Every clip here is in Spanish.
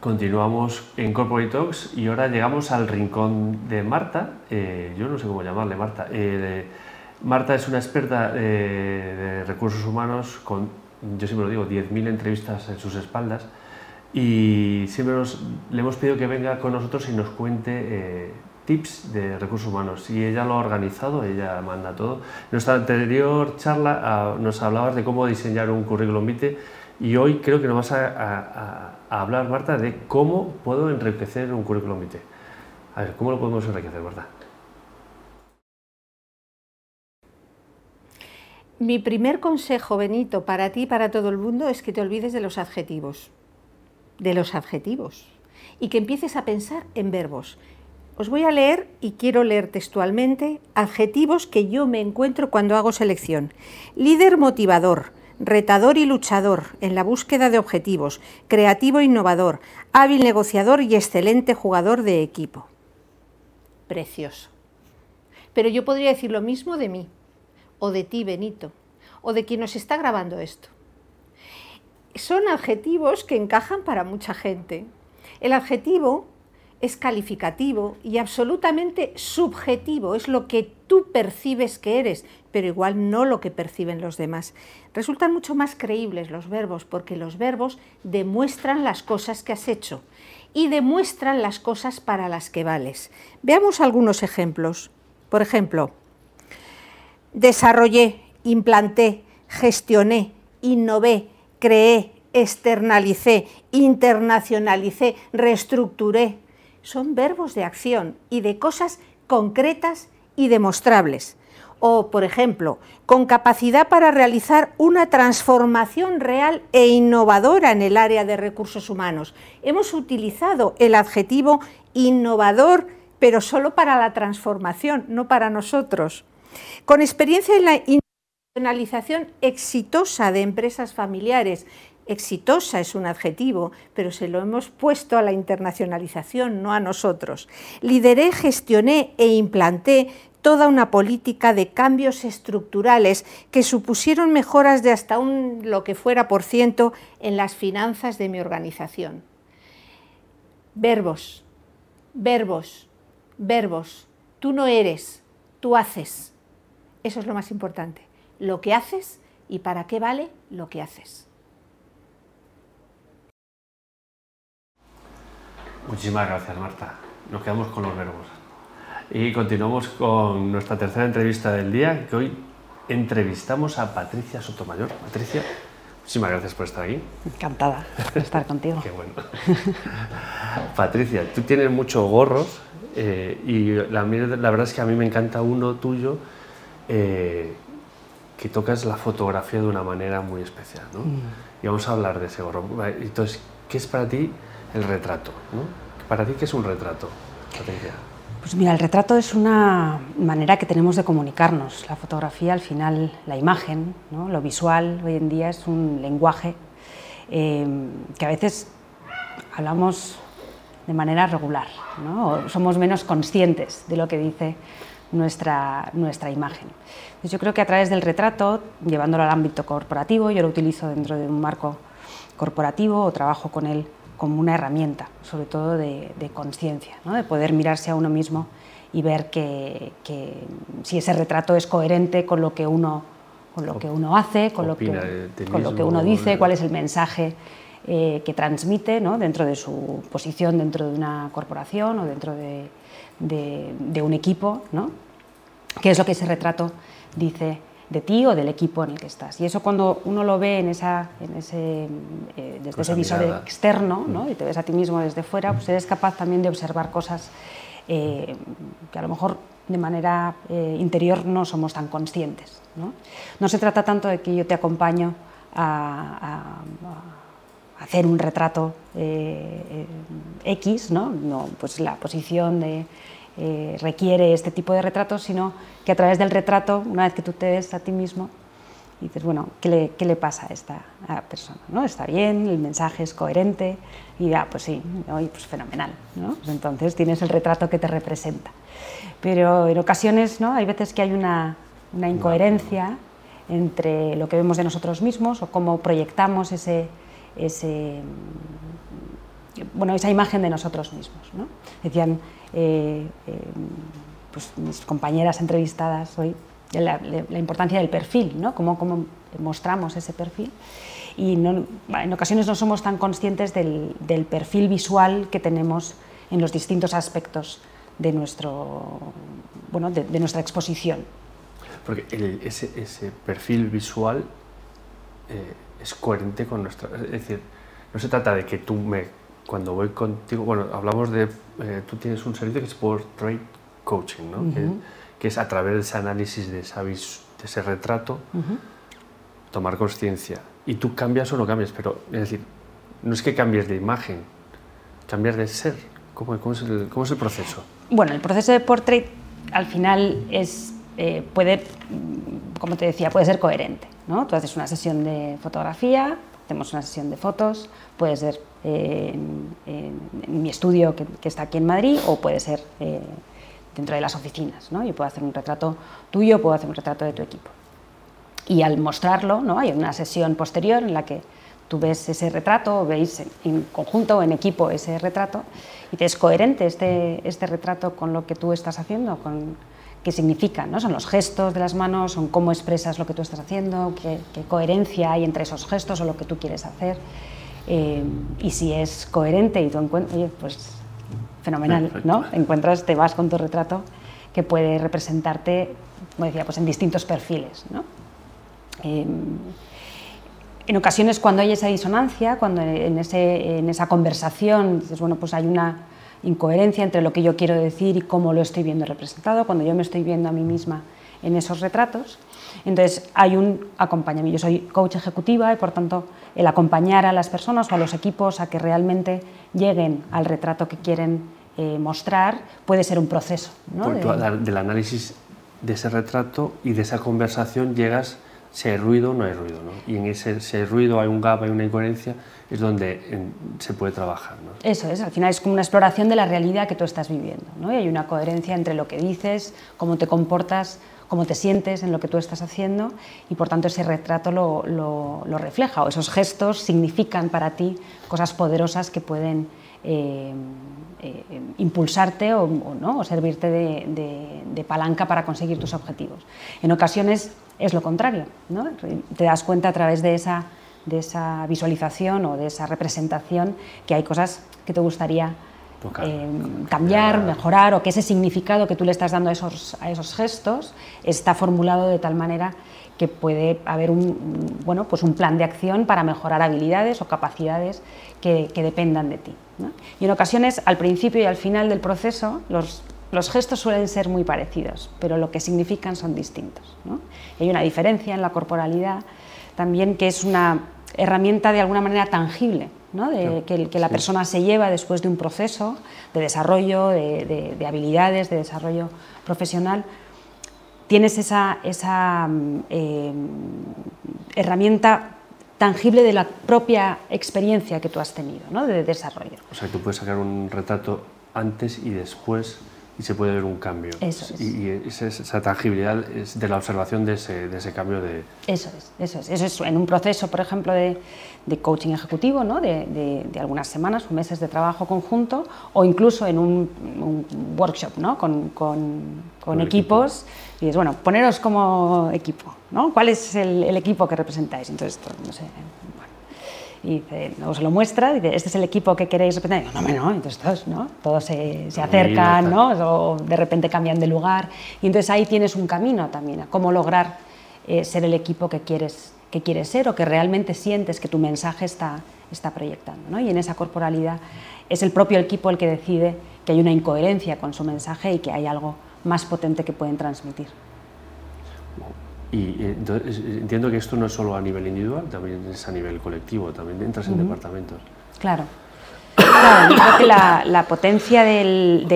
Continuamos en Corporate Talks y ahora llegamos al rincón de Marta. Eh, yo no sé cómo llamarle, Marta. Eh, Marta es una experta eh, de recursos humanos con, yo siempre lo digo, 10.000 entrevistas en sus espaldas y siempre le hemos pedido que venga con nosotros y nos cuente tips de recursos humanos. Y ella lo ha organizado, ella manda todo. En nuestra anterior charla ah, nos hablabas de cómo diseñar un currículum vitae y hoy creo que nos vas a, hablar, Marta, de cómo puedo enriquecer un currículum vitae. A ver, ¿cómo lo podemos enriquecer, Marta? Mi primer consejo, Benito, para ti y para todo el mundo es que te olvides de los adjetivos. De los adjetivos. Y que empieces a pensar en verbos. Os voy a leer, y quiero leer textualmente, adjetivos que yo me encuentro cuando hago selección. Líder motivador, retador y luchador en la búsqueda de objetivos, creativo e innovador, hábil negociador y excelente jugador de equipo. Precioso. Pero yo podría decir lo mismo de mí, o de ti, Benito, o de quien nos está grabando esto. Son adjetivos que encajan para mucha gente. El adjetivo es calificativo y absolutamente subjetivo, es lo que tú percibes que eres, pero igual no lo que perciben los demás. Resultan mucho más creíbles los verbos porque los verbos demuestran las cosas que has hecho y demuestran las cosas para las que vales. Veamos algunos ejemplos. Por ejemplo, desarrollé, implanté, gestioné, innové, creé, externalicé, internacionalicé, reestructuré, son verbos de acción y de cosas concretas y demostrables. O, por ejemplo, con capacidad para realizar una transformación real e innovadora en el área de recursos humanos. Hemos utilizado el adjetivo innovador, pero solo para la transformación, no para nosotros. Con experiencia en la internacionalización exitosa de empresas familiares Exitosa es un adjetivo, pero se lo hemos puesto a la internacionalización, no a nosotros. Lideré, gestioné e implanté toda una política de cambios estructurales que supusieron mejoras de hasta un lo que fuera por ciento en las finanzas de mi organización. Verbos, verbos, verbos. Tú no eres, tú haces. Eso es lo más importante. Lo que haces y para qué vale lo que haces. Muchísimas gracias, Marta. Nos quedamos con los verbos. Y continuamos con nuestra tercera entrevista del día, que hoy entrevistamos a Patricia Sotomayor. Patricia, muchísimas gracias por estar aquí. Encantada de estar contigo. Qué bueno. Patricia, tú tienes muchos gorros eh, y la, verdad es que a mí me encanta uno tuyo eh, que tocas la fotografía de una manera muy especial. ¿no? Mm. Y vamos a hablar de ese gorro. Entonces, ¿qué es para ti el retrato. ¿no? ¿Para ti qué es un retrato, Pues mira, el retrato es una manera que tenemos de comunicarnos. La fotografía, al final, la imagen, lo visual, hoy en día es un lenguaje eh, que a veces hablamos de manera regular, ¿no? somos menos conscientes de lo que dice nuestra, nuestra imagen. yo creo que a través del retrato, llevándolo al ámbito corporativo, yo lo utilizo dentro de un marco corporativo o trabajo con él como una herramienta, sobre todo de, conciencia, de poder mirarse a uno mismo y ver que, si ese retrato es coherente con lo que uno, con lo que uno hace, con lo que, con lo que uno dice, cuál es el mensaje eh, que transmite dentro de su posición dentro de una corporación o dentro de, de un equipo, ¿no? qué es lo que ese retrato dice de ti o del equipo en el que estás. Y eso cuando uno lo ve en esa, en ese, eh, desde ese visor externo ¿no? y te ves a ti mismo desde fuera, pues eres capaz también de observar cosas eh, que a lo mejor de manera eh, interior no somos tan conscientes. ¿no? no se trata tanto de que yo te acompaño a, hacer un retrato X, ¿no? ¿no? pues la posición de eh, requiere este tipo de retratos, sino que a través del retrato, una vez que tú te ves a ti mismo, dices, bueno, ¿qué le, qué le pasa a esta persona? ¿no? ¿Está bien? ¿El mensaje es coherente? Y ya, pues sí, pues fenomenal. ¿no? Pues entonces tienes el retrato que te representa. Pero en ocasiones ¿no? hay veces que hay una, una incoherencia entre lo que vemos de nosotros mismos o cómo proyectamos ese, ese bueno, esa imagen de nosotros mismos. ¿no? Decían eh, eh, pues, mis compañeras entrevistadas hoy la, importancia del perfil, ¿no? cómo, cómo mostramos ese perfil y en ocasiones no somos tan conscientes del, del, perfil visual que tenemos en los distintos aspectos de, nuestro, bueno, de, nuestra exposición. Porque ese, ese, perfil visual eh, es coherente con nuestra... Es decir, no se trata de que tú me... Cuando voy contigo, bueno, hablamos de... Eh, tú tienes un servicio que es Portrait Coaching, ¿no? que, es a través de ese análisis de, esa de ese retrato, tomar conciencia. Y tú cambias o no cambias, pero es decir, no es que cambies de imagen, cambias de ser. ¿Cómo, es, el, cómo es el proceso? Bueno, el proceso de portrait al final es, eh, puede, como te decía, puede ser coherente. ¿no? Tú haces una sesión de fotografía, hacemos una sesión de fotos, puede ser eh, en, mi estudio que, está aquí en Madrid o puede ser eh, dentro de las oficinas. ¿no? Yo puedo hacer un retrato tuyo, puedo hacer un retrato de tu equipo. Y al mostrarlo, ¿no? hay una sesión posterior en la que tú ves ese retrato, veis en conjunto o en equipo ese retrato y te es coherente este, este retrato con lo que tú estás haciendo, con qué significa, ¿no? son los gestos de las manos, son cómo expresas lo que tú estás haciendo, qué, coherencia hay entre esos gestos o lo que tú quieres hacer. Eh, y si es coherente y tú encuentras, oye, pues fenomenal, ¿no? Encuentras, te vas con tu retrato que puede representarte, como decía, pues en distintos perfiles, ¿no? Eh, en ocasiones cuando hay esa disonancia, cuando en, esa conversación dices, bueno, pues hay una incoherencia entre lo que yo quiero decir y cómo lo estoy viendo representado, cuando yo me estoy viendo a mí misma en esos retratos, entonces hay un acompañamiento. Yo soy coach ejecutiva y por tanto el acompañar a las personas o a los equipos a que realmente lleguen al retrato que quieren eh, mostrar puede ser un proceso. ¿no? del análisis de ese retrato y de esa conversación llegas si hay ruido, no hay ruido. ¿no? Y en ese, si hay ruido, hay un gap, hay una incoherencia, es donde se puede trabajar. ¿no? Eso es, al final es como una exploración de la realidad que tú estás viviendo. ¿no? Y hay una coherencia entre lo que dices, cómo te comportas, cómo te sientes en lo que tú estás haciendo y por tanto ese retrato lo, lo, refleja o esos gestos significan para ti cosas poderosas que pueden eh, eh, impulsarte o, ¿no? o servirte de, de palanca para conseguir tus objetivos. En ocasiones es lo contrario. ¿no? Te das cuenta a través de esa, de esa visualización o de esa representación que hay cosas que te gustaría eh, cambiar, mejorar o que ese significado que tú le estás dando a esos, a esos gestos está formulado de tal manera que puede haber un, bueno, pues un plan de acción para mejorar habilidades o capacidades que, que dependan de ti. Y en ocasiones, al principio y al final del proceso, los los gestos suelen ser muy parecidos, pero lo que significan son distintos. Hay una diferencia en la corporalidad también que es una herramienta de alguna manera tangible, que, la persona se lleva después de un proceso de desarrollo, de, habilidades, de desarrollo profesional. Tienes esa, mm, eh, herramienta tangible de la propia experiencia que tú has tenido, de desarrollo. O sea, tú puedes sacar un retrato antes y después y se puede ver un cambio. Eso es. Y, esa, tangibilidad es de la observación de ese, de ese, cambio de... Eso es, eso es. Eso es en un proceso, por ejemplo, de, de coaching ejecutivo, ¿no? de, de, algunas semanas o meses de trabajo conjunto, o incluso en un, workshop ¿no? con, con, con equipos. Y es, bueno, poneros como equipo, ¿no? ¿Cuál es el, el equipo que representáis? Entonces, no sé, y dice, se lo muestra, dice, este es el equipo que queréis representar. no, no, entonces todos, ¿no? todos se, se acercan, ¿no? o de repente cambian de lugar. Y entonces ahí tienes un camino también a cómo lograr eh, ser el equipo que quieres, que quieres ser o que realmente sientes que tu mensaje está, está proyectando. ¿no? Y en esa corporalidad es el propio equipo el que decide que hay una incoherencia con su mensaje y que hay algo más potente que pueden transmitir. Y entonces, entiendo que esto no es solo a nivel individual, también es a nivel colectivo, también entras en departamentos. Claro. claro. yo creo que la, potencia del,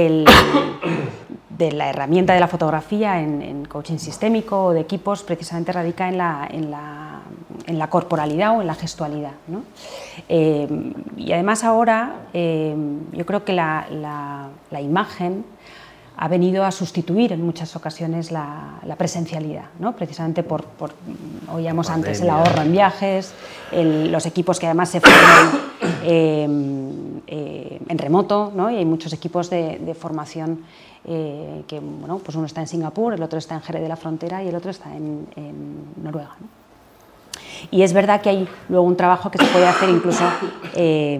de la herramienta de la fotografía en, coaching sistémico o de equipos precisamente radica en la, en la, en la corporalidad o en la gestualidad. ¿no? Eh, y además ahora eh, yo creo que la, la imagen ha venido a sustituir en muchas ocasiones la, presencialidad, ¿no? precisamente por, oíamos antes, el ahorro en viajes, los equipos que además se forman em, em, en remoto ¿no? y hay muchos equipos de, formación eh, que bueno, pues uno está en Singapur, el otro está en Jerez de la Frontera y el otro está en, Noruega. Y es verdad que hay luego un trabajo que se puede hacer incluso eh,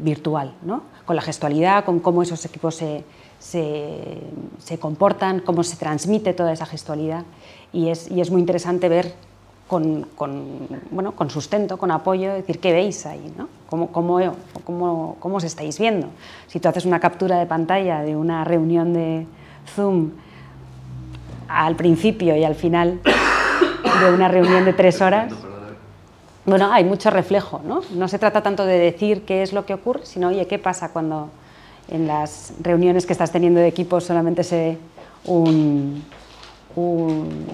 virtual, ¿no? con la gestualidad, con cómo esos equipos se, se, se, comportan, cómo se transmite toda esa gestualidad. Y es, y es muy interesante ver con, con, bueno, con sustento, con apoyo, decir, ¿qué veis ahí? ¿no? ¿Cómo, cómo, cómo, cómo os estáis viendo? Si tú haces una captura de pantalla de una reunión de Zoom al principio y al final de una reunión de tres horas, bueno, hay mucho reflejo, ¿no? No se trata tanto de decir qué es lo que ocurre, sino, oye, ¿qué pasa cuando en las reuniones que estás teniendo de equipo solamente se un,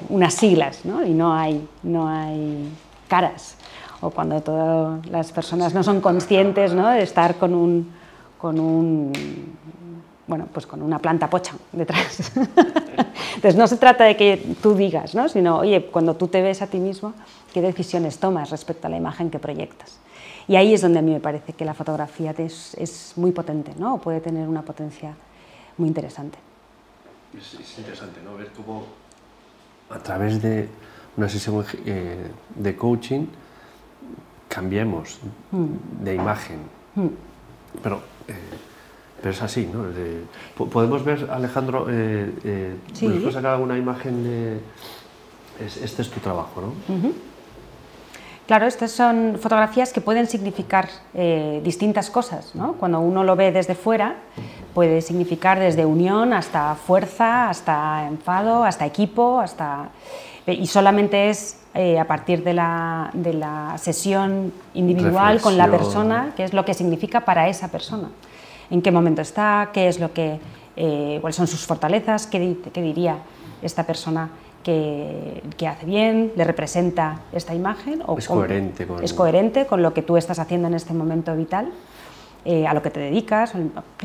unas siglas ¿no? y no hay, no hay caras. O cuando todas las personas no son conscientes ¿no? de estar con un, con un bueno, pues con una planta pocha detrás. Entonces no se trata de que tú digas, ¿no? sino, oye, cuando tú te ves a ti mismo, ¿qué decisiones tomas respecto a la imagen que proyectas? Y ahí es donde a mí me parece que la fotografía es, es muy potente, ¿no? O puede tener una potencia muy interesante. Es, es interesante, ¿no? Ver cómo a través de una sesión eh, de coaching cambiemos mm. de imagen. Mm. Pero, eh, pero es así, ¿no? podemos ver, Alejandro, eh, eh sí. después sacar una imagen de... este es tu trabajo, ¿no? Claro, estas son fotografías que pueden significar distintas cosas. ¿no? Cuando uno lo ve desde fuera, puede significar desde unión hasta fuerza, hasta enfado, hasta equipo, hasta... y solamente es eh, a partir de la, de la sesión individual con la persona, qué es lo que significa para esa persona, en qué momento está, qué es lo que, eh, cuáles son sus fortalezas, qué, qué diría esta persona que, que, hace bien, le representa esta imagen o es, coherente con... es coherente con lo que tú estás haciendo en este momento vital. Eh, a lo que te dedicas.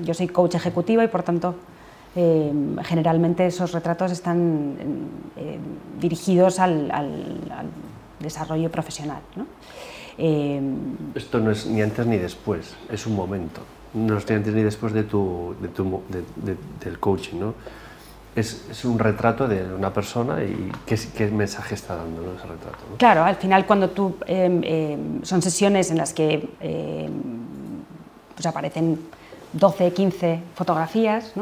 Yo soy coach ejecutiva y por tanto eh, generalmente esos retratos están eh, dirigidos al, desarrollo profesional. Esto no es ni antes ni después, es un momento. No es ni antes ni después de tu, del coaching. ¿no? Es, un retrato de una persona y qué, mensaje está dando ese retrato. Claro, al final cuando tú son sesiones en las que pues aparecen 12, 15 fotografías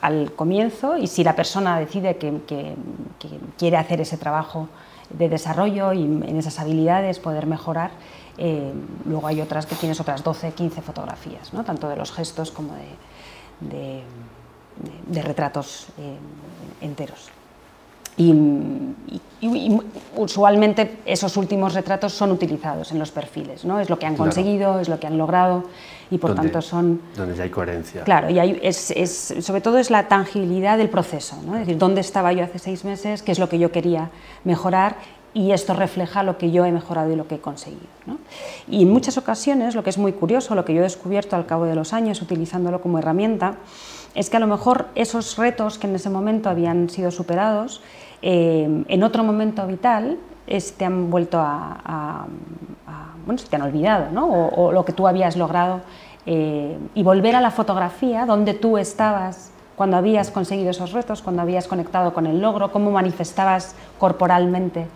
al comienzo y si la persona decide que, quiere hacer ese trabajo de desarrollo y en esas habilidades poder mejorar, luego hay otras que tienes otras 12, 15 fotografías, ¿no? tanto de los gestos como de, retratos eh, enteros. Y, usualmente esos últimos retratos son utilizados en los perfiles, ¿no? es lo que han conseguido, es lo que han logrado y por tanto son... Donde ya hay coherencia. Claro, y es, es, sobre todo es la tangibilidad del proceso, ¿no? es decir, dónde estaba yo hace seis meses, qué es lo que yo quería mejorar y esto refleja lo que yo he mejorado y lo que he conseguido. ¿no? Y en muchas ocasiones, lo que es muy curioso, lo que yo he descubierto al cabo de los años utilizándolo como herramienta, es que a lo mejor esos retos que en ese momento habían sido superados, eh, en otro momento vital te han vuelto a, bueno, se te han olvidado, ¿no? o, lo que tú habías logrado, eh, y volver a la fotografía donde tú estabas cuando habías conseguido esos retos, cuando habías conectado con el logro, cómo manifestabas corporalmente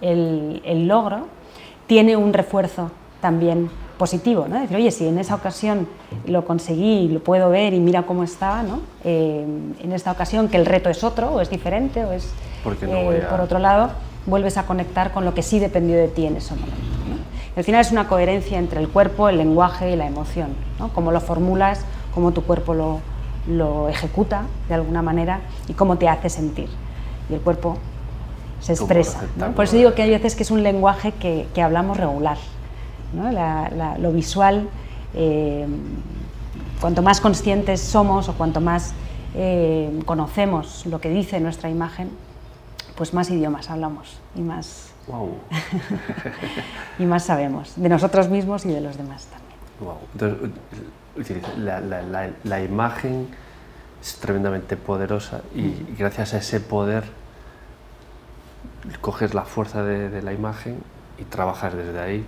el, el logro, tiene un refuerzo también positivo, ¿no? Decir, oye, si en esa ocasión lo conseguí, lo puedo ver y mira cómo estaba, ¿no? Eh, en esta ocasión que el reto es otro, o es diferente, o es... Eh, por otro lado, vuelves a conectar con lo que sí dependió de ti en ese momento. Al final es una coherencia entre el cuerpo, el lenguaje y la emoción, ¿no? Cómo lo formulas, cómo tu cuerpo lo, lo ejecuta de alguna manera y cómo te hace sentir. Y el cuerpo se expresa. Por eso digo que hay veces que es un lenguaje que, que hablamos regular lo visual, eh, cuanto más conscientes somos o cuanto más eh, conocemos lo que dice nuestra imagen, pues más idiomas hablamos y más, y más sabemos de nosotros mismos y de los demás también. la, imagen es tremendamente poderosa y, mm. gracias a ese poder coges la fuerza de, de la imagen y trabajas desde ahí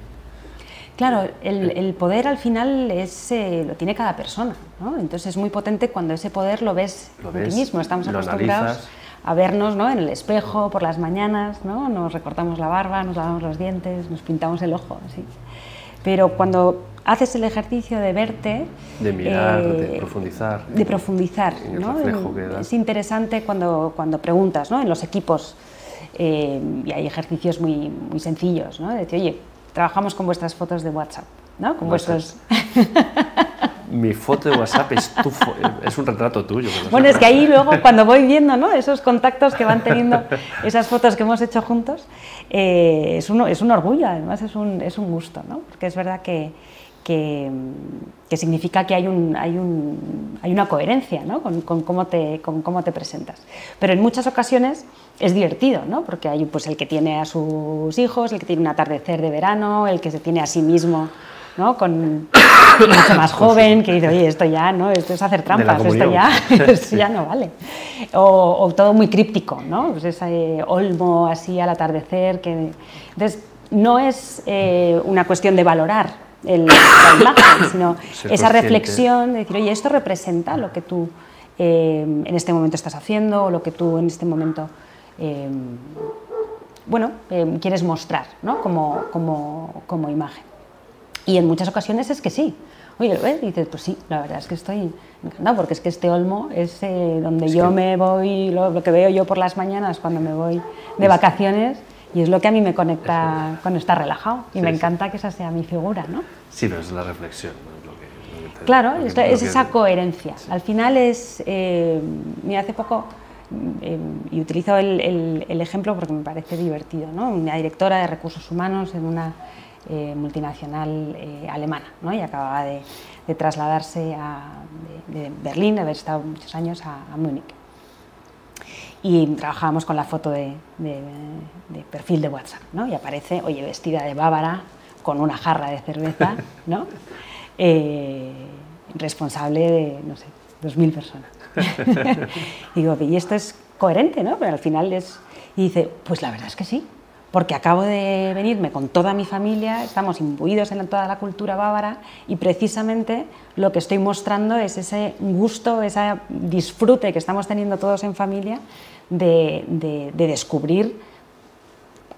Claro, el, poder al final es, eh, lo tiene cada persona, ¿no? entonces es muy potente cuando ese poder lo ves, Lo en ves, ti mismo, estamos acostumbrados analizas. a vernos ¿no? en el espejo por las mañanas, ¿no? nos recortamos la barba, nos lavamos los dientes, nos pintamos el ojo, así. pero cuando haces el ejercicio de verte, De mirar, eh, de profundizar. de profundizar, en el ¿no? reflejo que da. es interesante cuando, cuando preguntas ¿no? en los equipos eh, y hay ejercicios muy, muy sencillos, ¿no? de decir, oye, trabajamos con vuestras fotos de WhatsApp, ¿no? con vuestros... Mi foto de WhatsApp es, tu fo- es un retrato tuyo. Bueno, es que ahí luego cuando voy viendo ¿no? esos contactos que van teniendo, esas fotos que hemos hecho juntos, eh, es, un, es un orgullo, además es un, es un gusto, ¿no? porque es verdad que, que, que significa que hay, un, hay, un, hay una coherencia ¿no? con, con cómo te, con cómo te presentas. Pero en muchas ocasiones es divertido, ¿no? porque hay pues, el que tiene a sus hijos, el que tiene un atardecer de verano, el que se tiene a sí mismo. ¿no? con mucho más joven que dice, oye, esto ya, ¿no? Esto es hacer trampas, esto ya, esto ya no vale. O, o todo muy críptico, ¿no? Pues ese olmo así al atardecer. Que... Entonces, no es eh, una cuestión de valorar el, la imagen, sino Ser esa consciente. reflexión de decir, oye, esto representa lo que tú eh, en este momento estás haciendo o lo que tú en este momento eh, bueno, eh, quieres mostrar ¿no? como, como, como imagen. Y en muchas ocasiones es que sí. Oye, lo ves y dices, pues sí, la verdad es que estoy encantada, porque es que este olmo es eh, donde Es yo que- me voy, lo, lo que veo yo por las mañanas cuando me voy de vacaciones, y es lo que a mí me conecta con estar relajado. Y Sí, me sí. encanta que esa sea mi figura, ¿no? Sí, pero es la reflexión. ¿no? Es lo que- lo que te- Claro, es, es esa coherencia. Al final es, eh, mira, hace poco, eh, y utilizo el, el- el ejemplo porque me parece divertido, ¿no? Una directora de recursos humanos en una eh, multinacional eh, alemana, ¿no? Y acababa de, de trasladarse a, de, de Berlín, de haber estado muchos años, a, a Múnich. Y trabajábamos con la foto de, de- de perfil de WhatsApp, ¿no? Y aparece, oye, vestida de bávara, con una jarra de cerveza, ¿no? Eh, responsable de, no sé, 2.000 personas. Y digo, y esto es coherente, ¿no? Pero al final es... Y dice, pues la verdad es que sí, porque acabo de venirme con toda mi familia, estamos imbuidos en toda la cultura bávara y precisamente lo que estoy mostrando es ese gusto, ese disfrute que estamos teniendo todos en familia de, de- de descubrir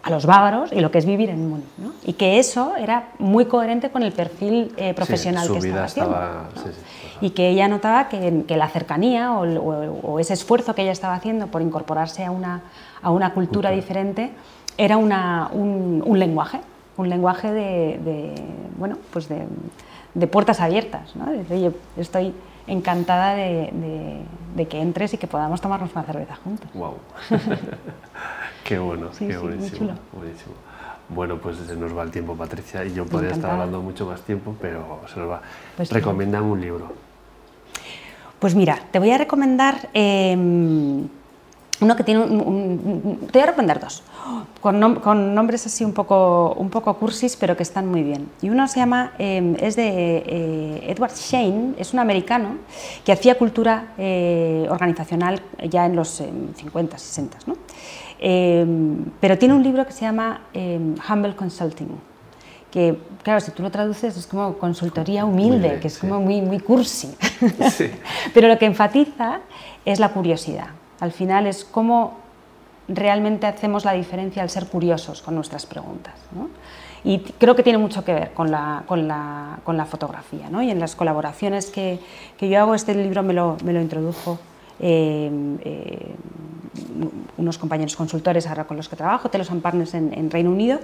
a los bávaros y lo que es vivir en Múnich. ¿no? Y que eso era muy coherente con el perfil eh, profesional su que vida estaba haciendo. estaba- ¿no? sí, sí, total. Y que ella notaba que, que la cercanía o, o- o ese esfuerzo que ella estaba haciendo por incorporarse a una, a una cultura Cultura. diferente era una- un, un lenguaje, un lenguaje de, de, bueno, pues de, de puertas abiertas. ¿no? Decir, oye, estoy encantada de, de- de que entres y que podamos tomarnos una cerveza juntos. Wow. qué bueno, Sí, qué sí, buenísimo, chulo. buenísimo. Bueno, pues se nos va el tiempo, Patricia, y yo podría estar hablando mucho más tiempo, pero se nos va. Pues sí. Un libro. Pues mira, te voy a recomendar eh, uno que tiene un, Te voy a recomendar dos, con, nom- con nombres así un poco, un poco cursis, pero que están muy bien. Y uno se llama, eh, es de eh, Edward Shane, es un americano que hacía cultura eh, organizacional ya en los eh, 50, 60, ¿no? Pero tiene un libro que se llama Humble Consulting, que claro, si tú lo traduces es como consultoría humilde, Humilde, que es sí. como muy, muy cursi. Sí. Pero lo que enfatiza es la curiosidad. Al final es cómo realmente hacemos la diferencia al ser curiosos con nuestras preguntas. ¿no? Y creo que tiene mucho que ver con la, con la, con la fotografía. ¿no? Y en las colaboraciones que, que yo hago, este libro me lo, me lo introdujo eh, eh, unos compañeros consultores ahora con los que trabajo, Telos and Partners en, en Reino Unido,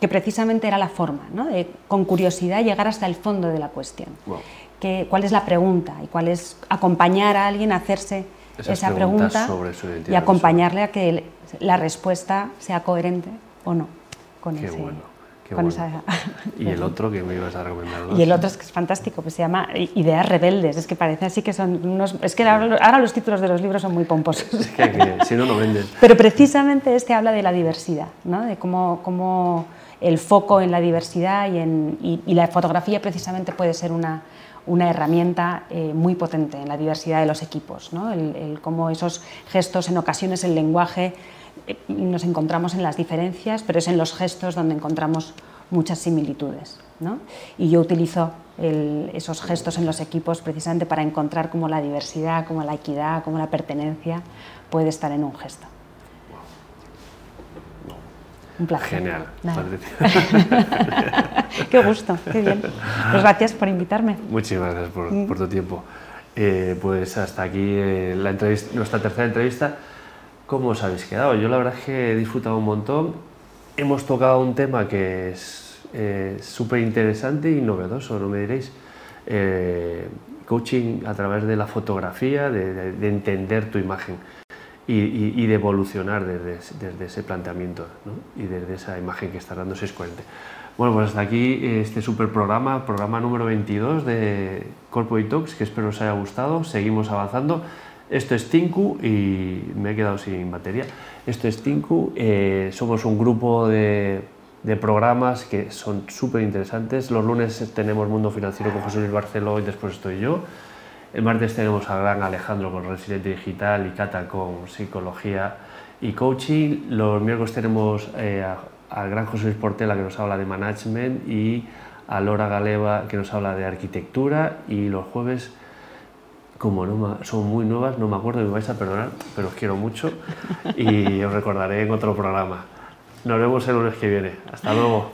que precisamente era la forma, ¿no? de con curiosidad llegar hasta el fondo de la cuestión. Wow. Que- ¿Cuál es la pregunta? Y cuál es acompañar a alguien a hacerse Esas esa pregunta sobre su identidad y acompañarle a que la respuesta sea coherente o no con, Qué ese- bueno, qué con bueno. esa... ¿Y el otro que me ibas a recomendar? dos? Y el otro es que es fantástico, pues se llama Ideas Rebeldes. Es que parece así que son unos... Es que ahora, los títulos de los libros son muy pomposos. Es que, que si no, no vendes. Pero precisamente este habla de la diversidad, ¿no? de cómo, cómo el foco en la diversidad y, en, y- y la fotografía precisamente puede ser una, una herramienta eh, muy potente en la diversidad de los equipos. ¿no? El, el cómo esos gestos, en ocasiones el lenguaje, nos encontramos en las diferencias, pero es en los gestos donde encontramos muchas similitudes. ¿no? Y yo utilizo esos gestos en los equipos precisamente para encontrar cómo la diversidad, cómo la equidad, cómo la pertenencia puede estar en un gesto. Un placer. Genial. qué gusto, qué bien. Pues gracias por invitarme. Muchísimas gracias por, mm. tu tiempo. Eh, pues hasta aquí eh, la entrevista, nuestra tercera entrevista. ¿Cómo os habéis quedado? Yo la verdad es que he disfrutado un montón. Hemos tocado un tema que es eh, súper interesante y novedoso, no me diréis. coaching a través de la fotografía, de entender tu imagen y, de evolucionar desde, desde ese planteamiento y desde esa imagen que está dando 640. Bueno, pues hasta aquí este super programa, programa número 22 de Corporate Talks, que espero os haya gustado. Seguimos avanzando. Esto es Tinku y me he quedado sin batería. Esto es Tinku, eh, somos un grupo de, programas que son súper interesantes. Los lunes tenemos Mundo Financiero con José Luis Barceló y después estoy yo. El martes tenemos a gran Alejandro con Resiliente Digital y Cata con Psicología y Coaching. Los miércoles tenemos eh, al gran José Luis Portela que nos habla de Management y a Laura Galeva que nos habla de Arquitectura. Y los jueves, como no, son muy nuevas, no me acuerdo, me vais a perdonar, pero os quiero mucho y os recordaré en otro programa. Nos vemos el lunes que viene. Hasta luego.